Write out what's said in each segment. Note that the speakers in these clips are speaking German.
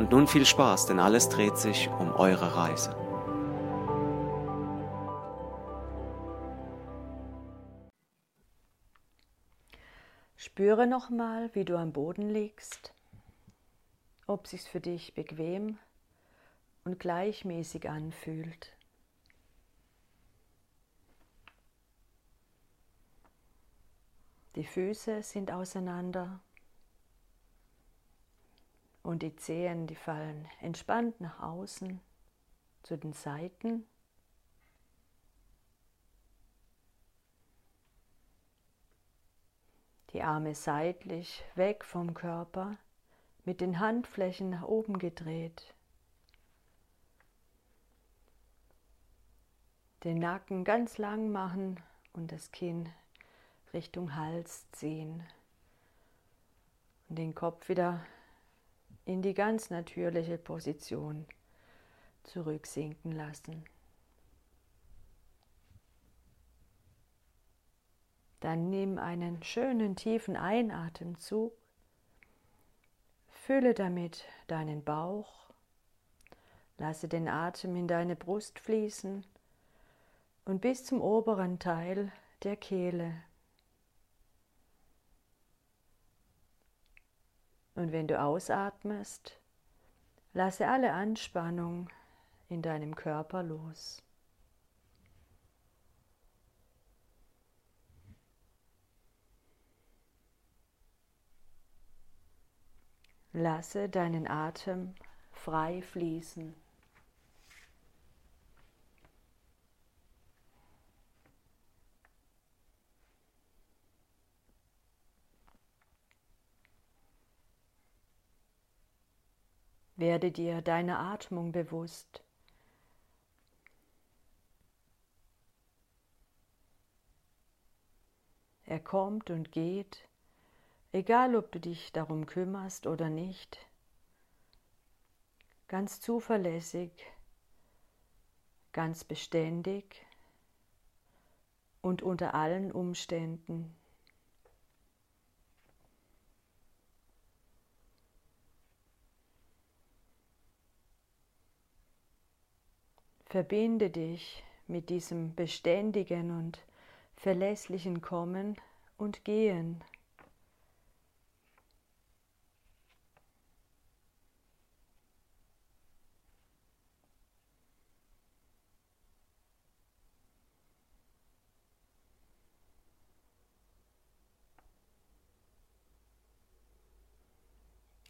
Und nun viel Spaß, denn alles dreht sich um eure Reise. Spüre nochmal, wie du am Boden liegst, ob sich's für dich bequem und gleichmäßig anfühlt. Die Füße sind auseinander und die Zehen, die fallen entspannt nach außen zu den Seiten. Die Arme seitlich weg vom Körper, mit den Handflächen nach oben gedreht. Den Nacken ganz lang machen und das Kinn Richtung Hals ziehen. Und den Kopf wieder in die ganz natürliche Position zurücksinken lassen. Dann nimm einen schönen tiefen Einatemzug, fülle damit deinen Bauch, lasse den Atem in deine Brust fließen und bis zum oberen Teil der Kehle. Und wenn du ausatmest, lasse alle Anspannung in deinem Körper los. Lasse deinen Atem frei fließen. Werde dir deiner Atmung bewusst. Er kommt und geht, egal ob du dich darum kümmerst oder nicht, ganz zuverlässig, ganz beständig und unter allen Umständen. Verbinde dich mit diesem beständigen und verlässlichen Kommen und Gehen.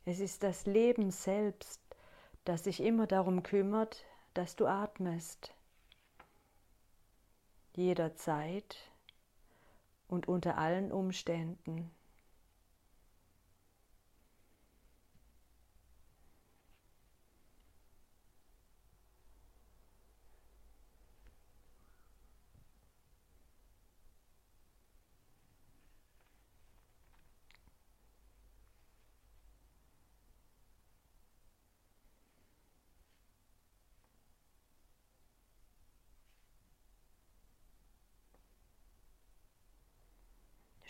Es ist das Leben selbst, das sich immer darum kümmert, dass du atmest. Jederzeit und unter allen Umständen.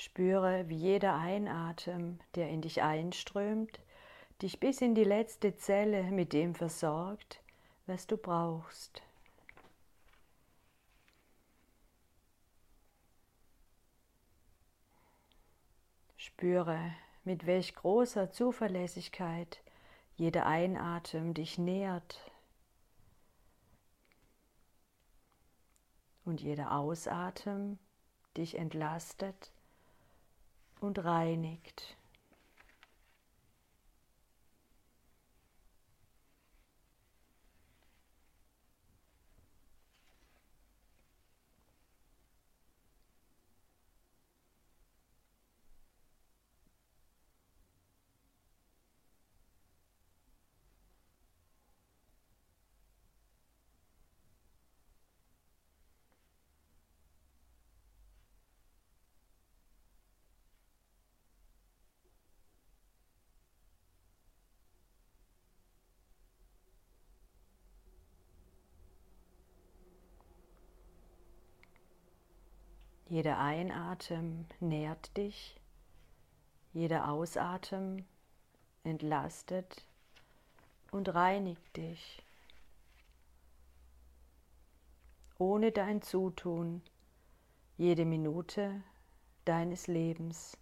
Spüre, wie jeder Einatem, der in dich einströmt, dich bis in die letzte Zelle mit dem versorgt, was du brauchst. Spüre, mit welch großer Zuverlässigkeit jeder Einatem dich nährt und jeder Ausatem dich entlastet und reinigt. Jeder Einatmen nährt dich, jeder Ausatmen entlastet und reinigt dich. Ohne dein Zutun, jede Minute deines Lebens.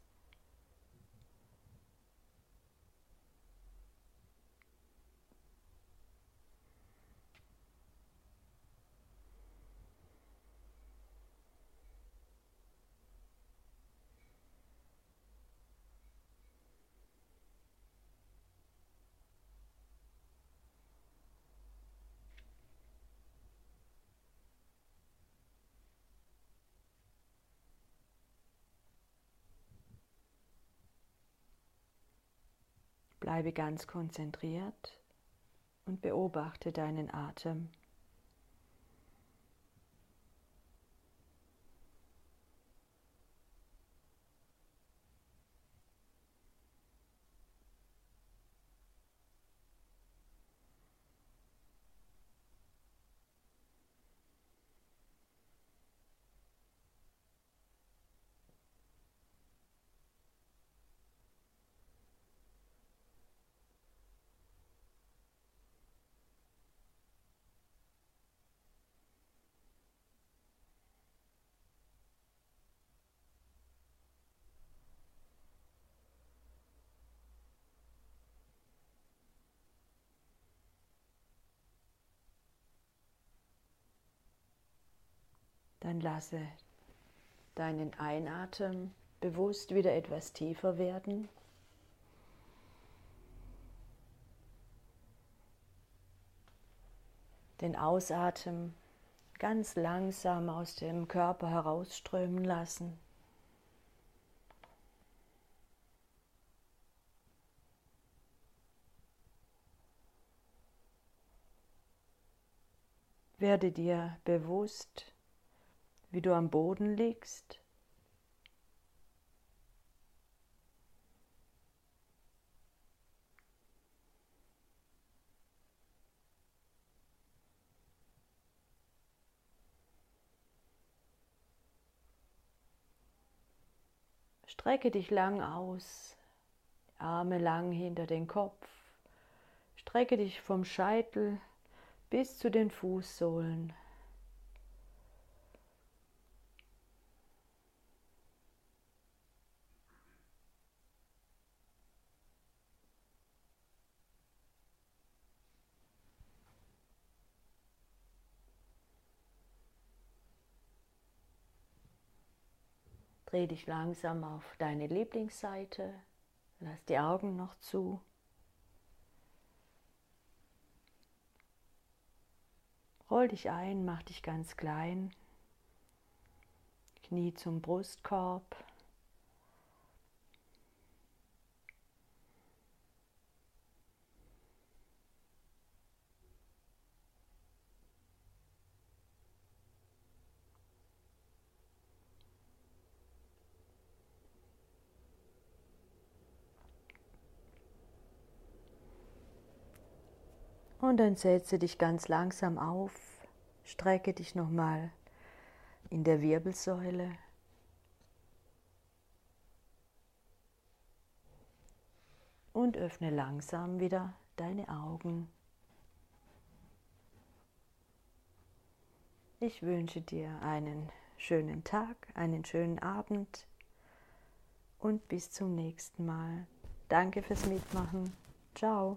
Bleibe ganz konzentriert und beobachte deinen Atem. Dann lasse deinen Einatmen bewusst wieder etwas tiefer werden. Den Ausatmen ganz langsam aus dem Körper herausströmen lassen. Werde dir bewusst, wie du am Boden liegst. Strecke dich lang aus, Arme lang hinter den Kopf, strecke dich vom Scheitel bis zu den Fußsohlen. Dreh dich langsam auf deine Lieblingsseite. Lass die Augen noch zu. Roll dich ein, mach dich ganz klein. Knie zum Brustkorb. Und dann setze dich ganz langsam auf, strecke dich nochmal in der Wirbelsäule. Und öffne langsam wieder deine Augen. Ich wünsche dir einen schönen Tag, einen schönen Abend und bis zum nächsten Mal. Danke fürs Mitmachen. Ciao.